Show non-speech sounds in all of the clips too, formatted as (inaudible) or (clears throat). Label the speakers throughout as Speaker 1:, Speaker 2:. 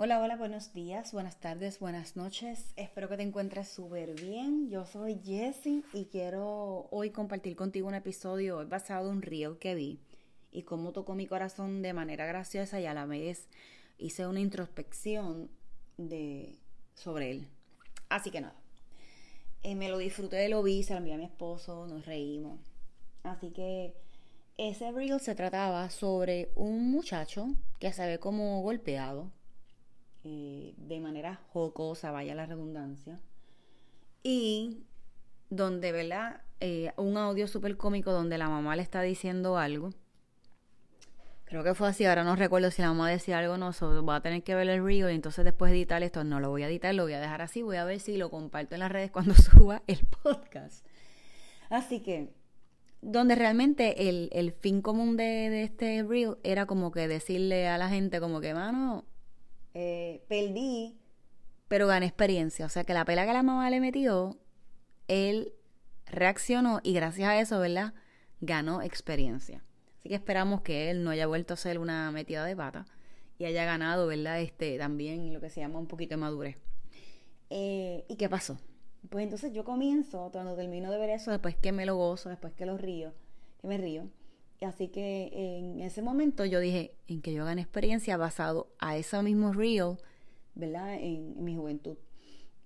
Speaker 1: Hola, hola, buenos días, buenas tardes, buenas noches. Espero que te encuentres súper bien. Yo soy Jessie y quiero hoy compartir contigo un episodio basado en un reel que vi y cómo tocó mi corazón de manera graciosa y a la vez hice una introspección de, sobre él. Así que nada, eh, me lo disfruté, lo vi, se lo envié a mi esposo, nos reímos. Así que ese reel se trataba sobre un muchacho que se ve como golpeado eh, de manera jocosa, vaya la redundancia, y donde, ¿verdad? Eh, un audio súper cómico donde la mamá le está diciendo algo. Creo que fue así, ahora no recuerdo si la mamá decía algo o no, so, voy a tener que ver el río y entonces después de editar esto, no lo voy a editar, lo voy a dejar así, voy a ver si lo comparto en las redes cuando (laughs) suba el podcast. Así que, donde realmente el, el fin común de, de este reel era como que decirle a la gente como que, mano, eh, perdí, pero gané experiencia. O sea que la pela que la mamá le metió, él reaccionó y gracias a eso, ¿verdad? Ganó experiencia. Así que esperamos que él no haya vuelto a ser una metida de pata y haya ganado, ¿verdad? Este, también lo que se llama un poquito de madurez. Eh, ¿Y qué pasó? Pues entonces yo comienzo, cuando termino de ver eso, después que me lo gozo, después que lo río, que me río, Así que en ese momento yo dije, en que yo gane experiencia basado a ese mismo reel, ¿verdad? En, mi juventud.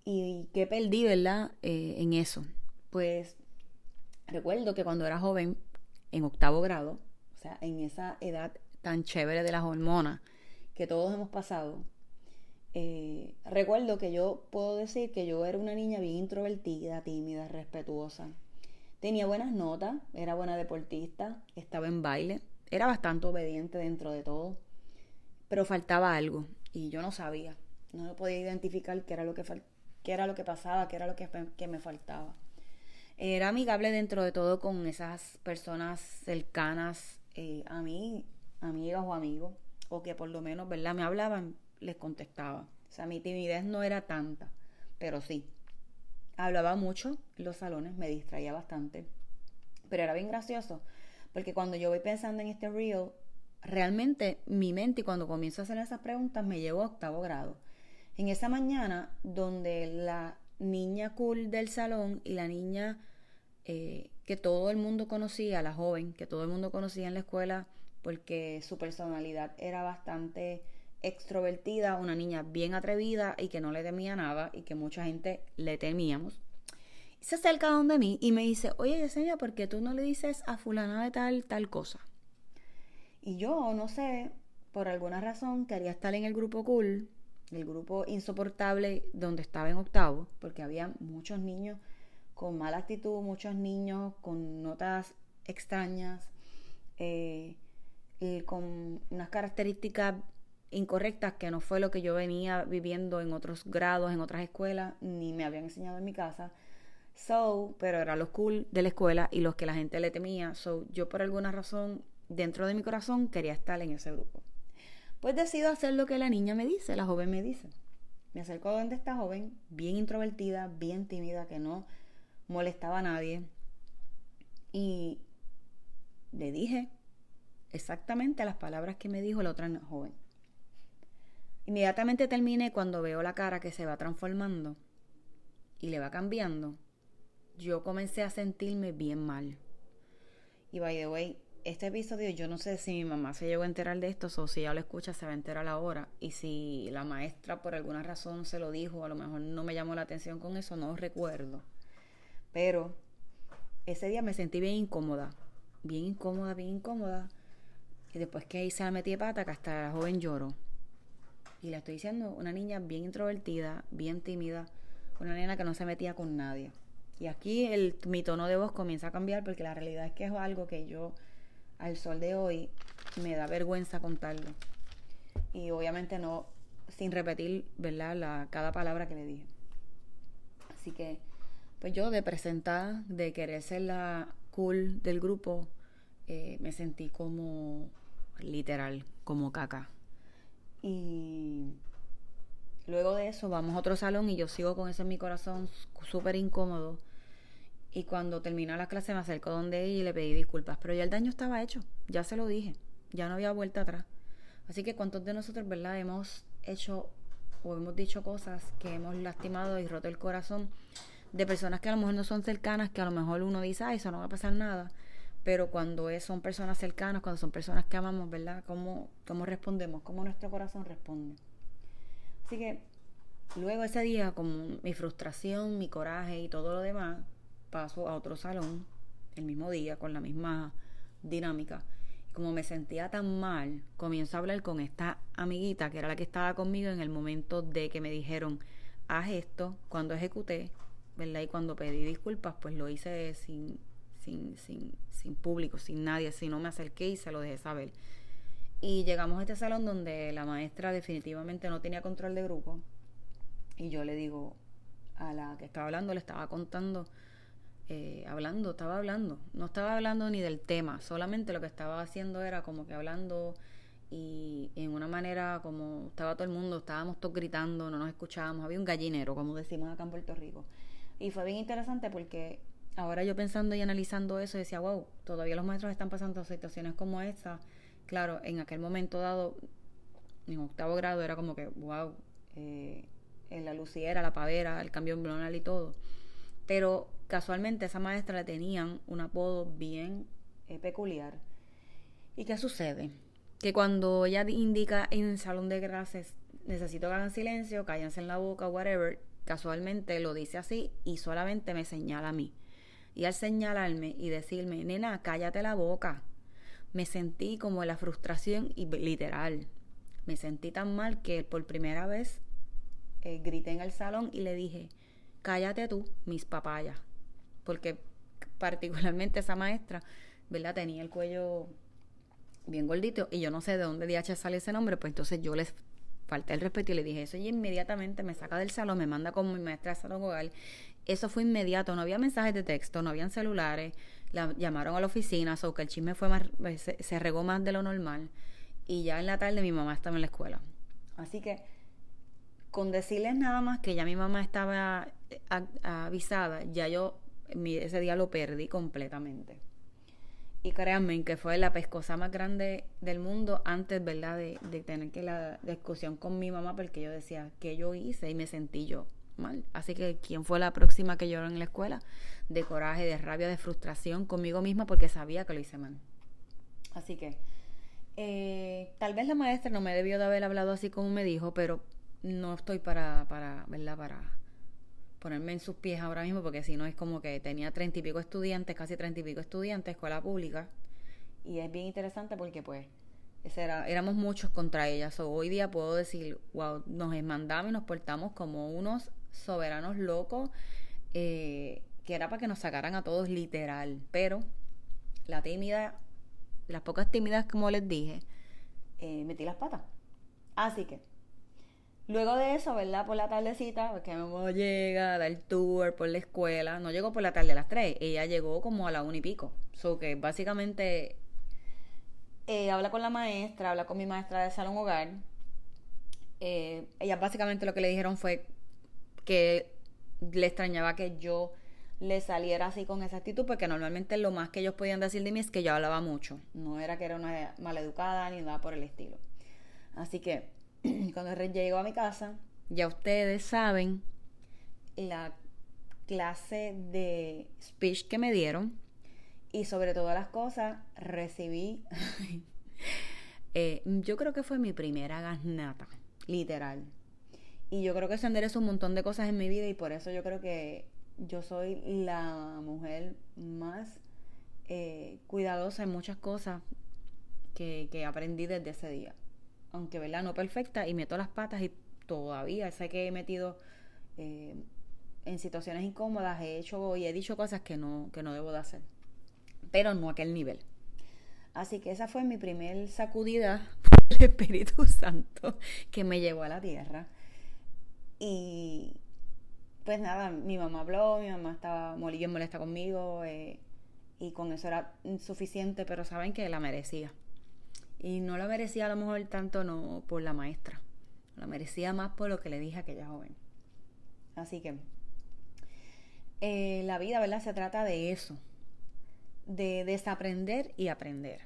Speaker 1: Y qué perdí, ¿verdad? Eh, en eso. Pues recuerdo que cuando era joven, en octavo grado, o sea, en esa edad tan chévere de las hormonas que todos hemos pasado, eh, recuerdo que yo puedo decir que yo era una niña bien introvertida, tímida, respetuosa. Tenía buenas notas, era buena deportista, estaba en baile, era bastante obediente dentro de todo, pero faltaba algo y yo no sabía, no podía identificar qué era lo que, qué era lo que pasaba, qué era lo que, que me faltaba. Era amigable dentro de todo con esas personas cercanas eh, a mí, amigas o amigos, o que por lo menos, ¿verdad? Me hablaban, les contestaba. O sea, mi timidez no era tanta, pero sí, hablaba mucho en los salones, me distraía bastante, pero era bien gracioso, porque cuando yo voy pensando en este reel, realmente mi mente, cuando comienzo a hacer esas preguntas, me llevo a octavo grado. En esa mañana, donde la niña cool del salón y la niña eh, que todo el mundo conocía, la joven que todo el mundo conocía en la escuela, porque su personalidad era bastante extrovertida, una niña bien atrevida y que no le temía nada y que mucha gente le temíamos. Se acerca donde mí y me dice, oye Yesenia, ¿por qué tú no le dices a fulana de tal, tal cosa? Y yo, no sé, por alguna razón quería estar en el grupo cool el grupo insoportable donde estaba en octavo, porque había muchos niños con mala actitud, muchos niños con notas extrañas, eh, y con unas características incorrectas que no fue lo que yo venía viviendo en otros grados, en otras escuelas, ni me habían enseñado en mi casa. So, pero era los cool de la escuela y los que la gente le temía. So, yo por alguna razón, dentro de mi corazón, quería estar en ese grupo. Pues decido hacer lo que la niña me dice, la joven me dice. Me acerco a donde esta joven, bien introvertida, bien tímida, que no molestaba a nadie. Y le dije exactamente las palabras que me dijo la otra joven. Inmediatamente terminé cuando veo la cara que se va transformando y le va cambiando yo comencé a sentirme bien mal. Y by the way, este episodio yo no sé si mi mamá se llegó a enterar de esto o si ella lo escucha se va a enterar ahora. Y si la maestra por alguna razón se lo dijo, a lo mejor no me llamó la atención con eso, no recuerdo. Pero ese día me sentí bien incómoda, bien incómoda, bien incómoda. Y después que hice la metí de pata, que hasta la joven lloró. Y le estoy diciendo, una niña bien introvertida, bien tímida, una niña que no se metía con nadie. Y aquí el, mi tono de voz comienza a cambiar porque la realidad es que es algo que yo al sol de hoy me da vergüenza contarlo. Y obviamente no sin repetir, ¿verdad? La, cada palabra que le dije. Así que, pues yo de presentar, de querer ser la cool del grupo, eh, me sentí como literal, como caca. Y luego de eso vamos a otro salón y yo sigo con eso en mi corazón súper incómodo y cuando terminó la clase me acercó donde ella y le pedí disculpas. Pero ya el daño estaba hecho, ya se lo dije, ya no había vuelta atrás. Así que cuántos de nosotros, ¿verdad? Hemos hecho o hemos dicho cosas que hemos lastimado y roto el corazón de personas que a lo mejor no son cercanas, que a lo mejor uno dice, ay, eso no va a pasar nada. Pero cuando son personas cercanas, cuando son personas que amamos, ¿verdad? ¿Cómo, cómo respondemos? ¿Cómo nuestro corazón responde? Así que luego ese día, con mi frustración, mi coraje y todo lo demás, paso a otro salón el mismo día con la misma dinámica. Como me sentía tan mal, comienzo a hablar con esta amiguita que era la que estaba conmigo en el momento de que me dijeron, haz esto, cuando ejecuté, ¿verdad? Y cuando pedí disculpas, pues lo hice sin, sin, sin, sin público, sin nadie, si no me acerqué y se lo dejé saber. Y llegamos a este salón donde la maestra definitivamente no tenía control de grupo. Y yo le digo a la que estaba hablando, le estaba contando eh, hablando, estaba hablando. No estaba hablando ni del tema, solamente lo que estaba haciendo era como que hablando y en una manera como estaba todo el mundo, estábamos todos gritando, no nos escuchábamos, había un gallinero, como decimos acá en Puerto Rico. Y fue bien interesante porque ahora yo pensando y analizando eso decía, wow, todavía los maestros están pasando situaciones como esta. Claro, en aquel momento dado, en octavo grado, era como que, wow, eh, en la luciera, la pavera, el cambio embrional y todo. Pero casualmente esa maestra le tenían un apodo bien eh, peculiar. ¿Y qué sucede? Que cuando ella indica en el salón de clases, necesito que hagan silencio, cállense en la boca, whatever, casualmente lo dice así y solamente me señala a mí. Y al señalarme y decirme, nena, cállate la boca, me sentí como la frustración y literal. Me sentí tan mal que por primera vez eh, grité en el salón y le dije, cállate tú, mis papayas porque particularmente esa maestra, ¿verdad? Tenía el cuello bien gordito y yo no sé de dónde DH sale ese nombre, pues entonces yo les falté el respeto y le dije eso y inmediatamente me saca del salón, me manda como mi maestra de salón hogar. Eso fue inmediato, no había mensajes de texto, no habían celulares, la llamaron a la oficina, o que el chisme fue más, se, se regó más de lo normal y ya en la tarde mi mamá estaba en la escuela. Así que con decirles nada más que ya mi mamá estaba eh, avisada, ya yo ese día lo perdí completamente. Y créanme que fue la pescosa más grande del mundo antes, ¿verdad? De, tener que la discusión con mi mamá porque yo decía, ¿qué yo hice? Y me sentí yo mal. Así que, ¿quién fue la próxima que lloró en la escuela? De coraje, de rabia, de frustración conmigo misma porque sabía que lo hice mal. Así que, eh, tal vez la maestra no me debió de haber hablado así como me dijo, pero no estoy para, para, ¿verdad? Para ponerme en sus pies ahora mismo, porque si no es como que tenía treinta y pico estudiantes, casi treinta y pico estudiantes, escuela pública, y es bien interesante porque pues era, éramos muchos contra ella. hoy día puedo decir, wow, nos mandamos y nos portamos como unos soberanos locos, eh, que era para que nos sacaran a todos literal. Pero la tímida, las pocas tímidas, como les dije, eh, metí las patas. Así que, luego de eso, ¿verdad? Por la tardecita, porque mi mamá llega a dar tour por la escuela. No llegó por la tarde a las 3, ella llegó como a la una y pico. So que básicamente eh, habla con la maestra, habla con mi maestra de salón hogar. Ella básicamente lo que le dijeron fue que le extrañaba que yo le saliera así con esa actitud, porque normalmente lo más que ellos podían decir de mí es que yo hablaba mucho. No era que era una maleducada ni nada por el estilo. Así que (clears throat) cuando llegó a mi casa, ya ustedes saben la clase de speech que me dieron y sobre todas las cosas recibí, (laughs) eh, yo creo que fue mi primera gasnata, literal. Y yo creo que eso enderezó un montón de cosas en mi vida y por eso yo creo que yo soy la mujer más eh, cuidadosa en muchas cosas que, que, aprendí desde ese día. Aunque, ¿verdad? No perfecta y meto las patas y todavía sé que he metido eh, en situaciones incómodas, he hecho y he dicho cosas que no, que no debo de hacer pero no a aquel nivel. Así que esa fue mi primer sacudida (laughs) por el Espíritu Santo que me llevó a la tierra. Y pues nada, mi mamá habló, mi mamá estaba muy molesta conmigo eh, y con eso era suficiente, pero saben que la merecía. Y no la merecía a lo mejor tanto no por la maestra, la merecía más por lo que le dije a aquella joven. Así que eh, la vida, ¿verdad? Se trata de eso, de desaprender y aprender.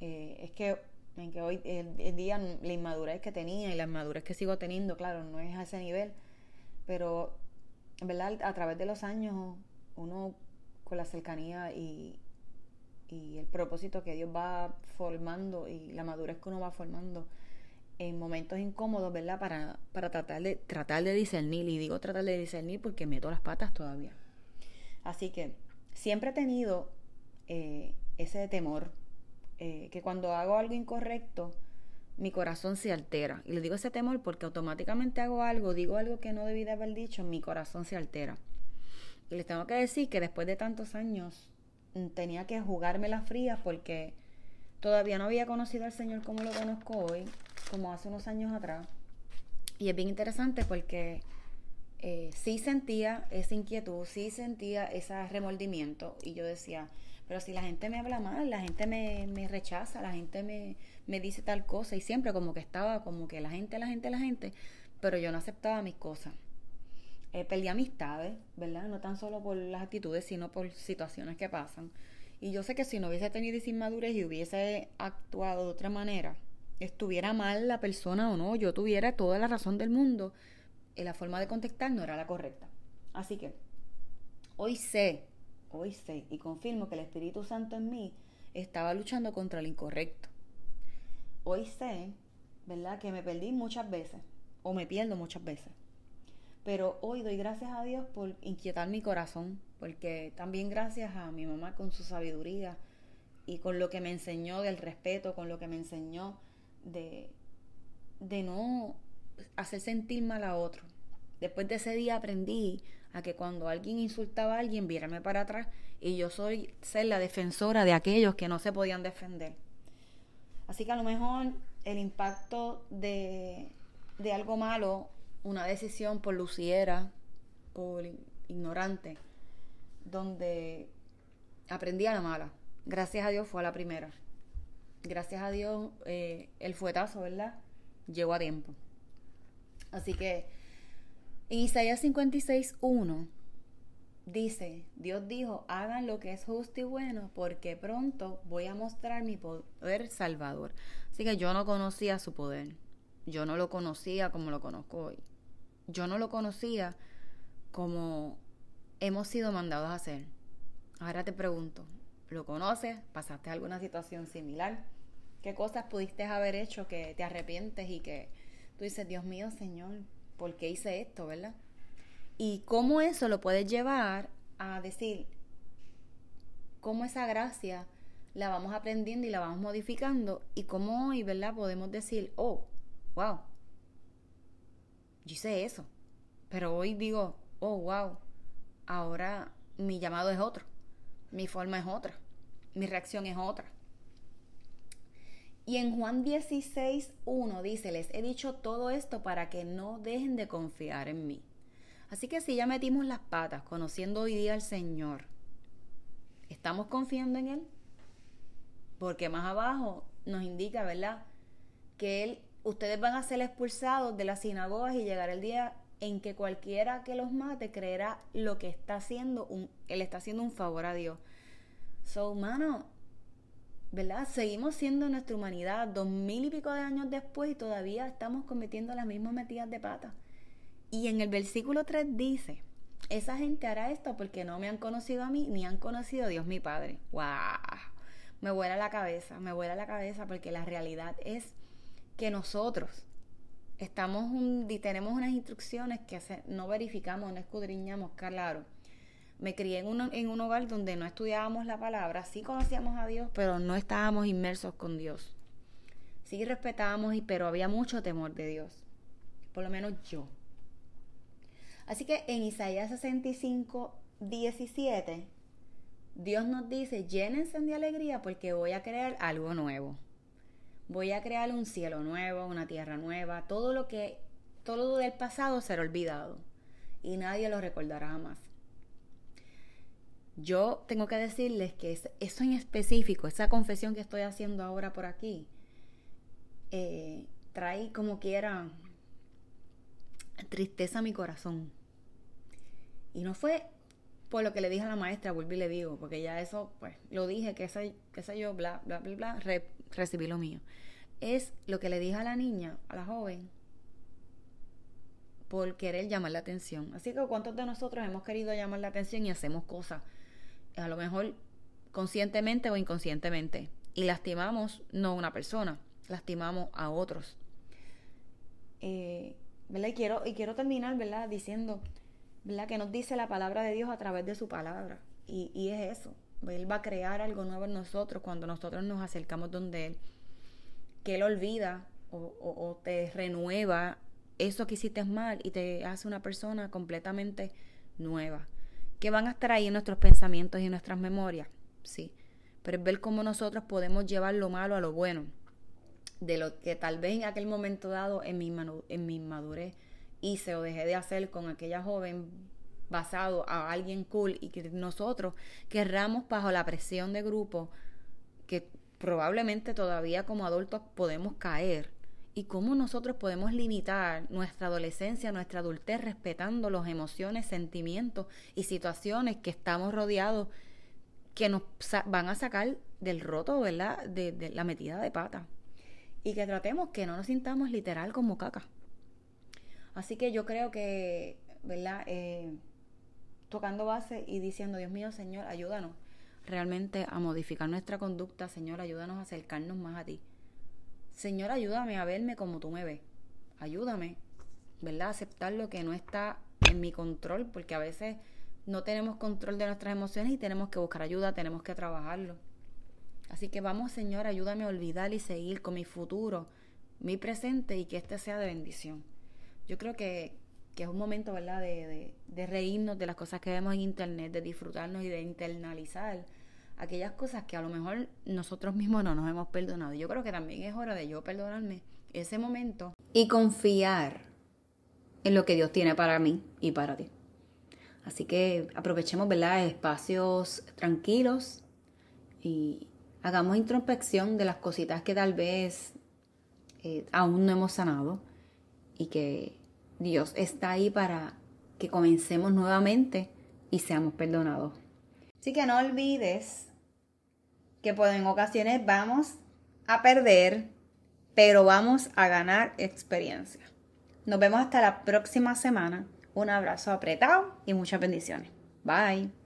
Speaker 1: Eh, es que en que hoy el, día la inmadurez que tenía y la inmadurez que sigo teniendo, claro, no es a ese nivel, pero verdad a través de los años uno con la cercanía y, y el propósito que Dios va formando y la madurez que uno va formando en momentos incómodos, ¿verdad? Para, para tratar de tratar de discernir y digo tratar de discernir porque meto las patas todavía. Así que siempre he tenido eh, ese temor, eh, que cuando hago algo incorrecto, mi corazón se altera. Y le digo ese temor porque automáticamente hago algo, digo algo que no debí de haber dicho, mi corazón se altera. Y les tengo que decir que después de tantos años mm, tenía que jugarme las frías porque todavía no había conocido al Señor como lo conozco hoy, como hace unos años atrás. Y es bien interesante porque eh, sí sentía esa inquietud, sí sentía ese remordimiento y yo decía, pero si la gente me habla mal, la gente me, me rechaza, la gente me, me, dice tal cosa y siempre como que estaba como que la gente, la gente, la gente, pero yo no aceptaba mis cosas. Eh, perdí amistades, ¿verdad? No tan solo por las actitudes, sino por situaciones que pasan. Y yo sé que si no hubiese tenido esa inmadurez y hubiese actuado de otra manera, estuviera mal la persona o no, yo tuviera toda la razón del mundo, la forma de contestar no era la correcta. Así que hoy sé, hoy sé y confirmo que el Espíritu Santo en mí estaba luchando contra el incorrecto. Hoy sé, ¿verdad? Que me perdí muchas veces o me pierdo muchas veces. Pero hoy doy gracias a Dios por inquietar mi corazón, porque también gracias a mi mamá con su sabiduría y con lo que me enseñó del respeto, con lo que me enseñó de, de no hacer sentir mal a otro. Después de ese día aprendí a que cuando alguien insultaba a alguien, viérame para atrás y yo soy ser la defensora de aquellos que no se podían defender. Así que a lo mejor el impacto de, de algo malo, una decisión por luciera, por ignorante, donde aprendí a la mala. Gracias a Dios fue a la primera. Gracias a Dios eh, el fuetazo, ¿verdad? Llegó a tiempo. Así que Isaías 56.1 dice, Dios dijo, hagan lo que es justo y bueno, porque pronto voy a mostrar mi poder salvador. Así que yo no conocía su poder. Yo no lo conocía como lo conozco hoy. Yo no lo conocía como hemos sido mandados a hacer. Ahora te pregunto, ¿lo conoces? ¿Pasaste alguna situación similar? ¿Qué cosas pudiste haber hecho que te arrepientes y que tú dices, Dios mío, Señor, ¿por qué hice esto, verdad? Y cómo eso lo puedes llevar a decir, cómo esa gracia la vamos aprendiendo y la vamos modificando. Y como hoy, ¿verdad? Podemos decir, oh, wow, yo hice eso. Pero hoy digo, oh, wow, ahora mi llamado es otro, mi forma es otra, mi reacción es otra. Y en Juan 16, 1 dice, les he dicho todo esto para que no dejen de confiar en mí. Así que si ya metimos las patas conociendo hoy día al Señor, ¿estamos confiando en Él? Porque más abajo nos indica, ¿verdad? Que Él, ustedes van a ser expulsados de las sinagogas y llegará el día en que cualquiera que los mate creerá lo que está haciendo, un, Él está haciendo un favor a Dios. So, mano, ¿verdad? Seguimos siendo nuestra humanidad dos mil y pico de años después y todavía estamos cometiendo las mismas metidas de pata. Y en el versículo 3 dice, esa gente hará esto porque no me han conocido a mí ni han conocido a Dios mi Padre. ¡Wow! Me vuela la cabeza, me vuela la cabeza porque la realidad es que nosotros estamos un, tenemos unas instrucciones que no verificamos, no escudriñamos, claro me crié en un, en un hogar donde no estudiábamos la palabra, sí conocíamos a Dios, pero no estábamos inmersos con Dios. Sí respetábamos, pero había mucho temor de Dios. Por lo menos yo. Así que en Isaías 65, 17, Dios nos dice, llénense de alegría porque voy a crear algo nuevo. Voy a crear un cielo nuevo, una tierra nueva, todo lo que, todo lo del pasado será olvidado y nadie lo recordará jamás. Yo tengo que decirles que eso en específico, esa confesión que estoy haciendo ahora por aquí, eh, trae como quiera tristeza a mi corazón. Y no fue por lo que le dije a la maestra, vuelvo y le digo, porque ya eso, pues, lo dije, que sé, sé yo, bla, bla, bla, bla, recibí lo mío. Es lo que le dije a la niña, a la joven, por querer llamar la atención. Así que, ¿cuántos de nosotros hemos querido llamar la atención y hacemos cosas a lo mejor conscientemente o inconscientemente. Y lastimamos no a una persona, lastimamos a otros. Eh, ¿verdad? Y quiero, y quiero terminar, ¿verdad? Diciendo, ¿verdad? Que nos dice la palabra de Dios a través de su palabra. Y, y es eso. Él va a crear algo nuevo en nosotros cuando nosotros nos acercamos donde Él. Que Él olvida o, o te renueva eso que hiciste mal y te hace una persona completamente nueva que van a estar ahí en nuestros pensamientos y en nuestras memorias, sí, pero es ver cómo nosotros podemos llevar lo malo a lo bueno, de lo que tal vez en aquel momento dado en mi, en mi madurez hice o dejé de hacer con aquella joven basado a alguien cool y que nosotros querramos bajo la presión de grupo que probablemente todavía como adultos podemos caer y cómo nosotros podemos limitar nuestra adolescencia, nuestra adultez, respetando las emociones, sentimientos y situaciones que estamos rodeados que nos van a sacar del roto, ¿verdad? De, la metida de pata. Y que tratemos que no nos sintamos literal como caca. Así que yo creo que, ¿verdad? Eh, tocando base y diciendo, Dios mío, Señor, ayúdanos realmente a modificar nuestra conducta, Señor, ayúdanos a acercarnos más a ti. Señor, ayúdame a verme como tú me ves. Ayúdame, ¿verdad? Aceptar lo que no está en mi control, porque a veces no tenemos control de nuestras emociones y tenemos que buscar ayuda, tenemos que trabajarlo. Así que vamos, Señor, ayúdame a olvidar y seguir con mi futuro, mi presente y que este sea de bendición. Yo creo que, que es un momento, ¿verdad?, de, de, de reírnos de las cosas que vemos en Internet, de disfrutarnos y de internalizar aquellas cosas que a lo mejor nosotros mismos no nos hemos perdonado. Yo creo que también es hora de yo perdonarme ese momento y confiar en lo que Dios tiene para mí y para ti. Así que aprovechemos, ¿verdad? Espacios tranquilos y hagamos introspección de las cositas que tal vez eh, aún no hemos sanado y que Dios está ahí para que comencemos nuevamente y seamos perdonados. Así que no olvides que pues, en ocasiones vamos a perder, pero vamos a ganar experiencia. Nos vemos hasta la próxima semana. Un abrazo apretado y muchas bendiciones. Bye.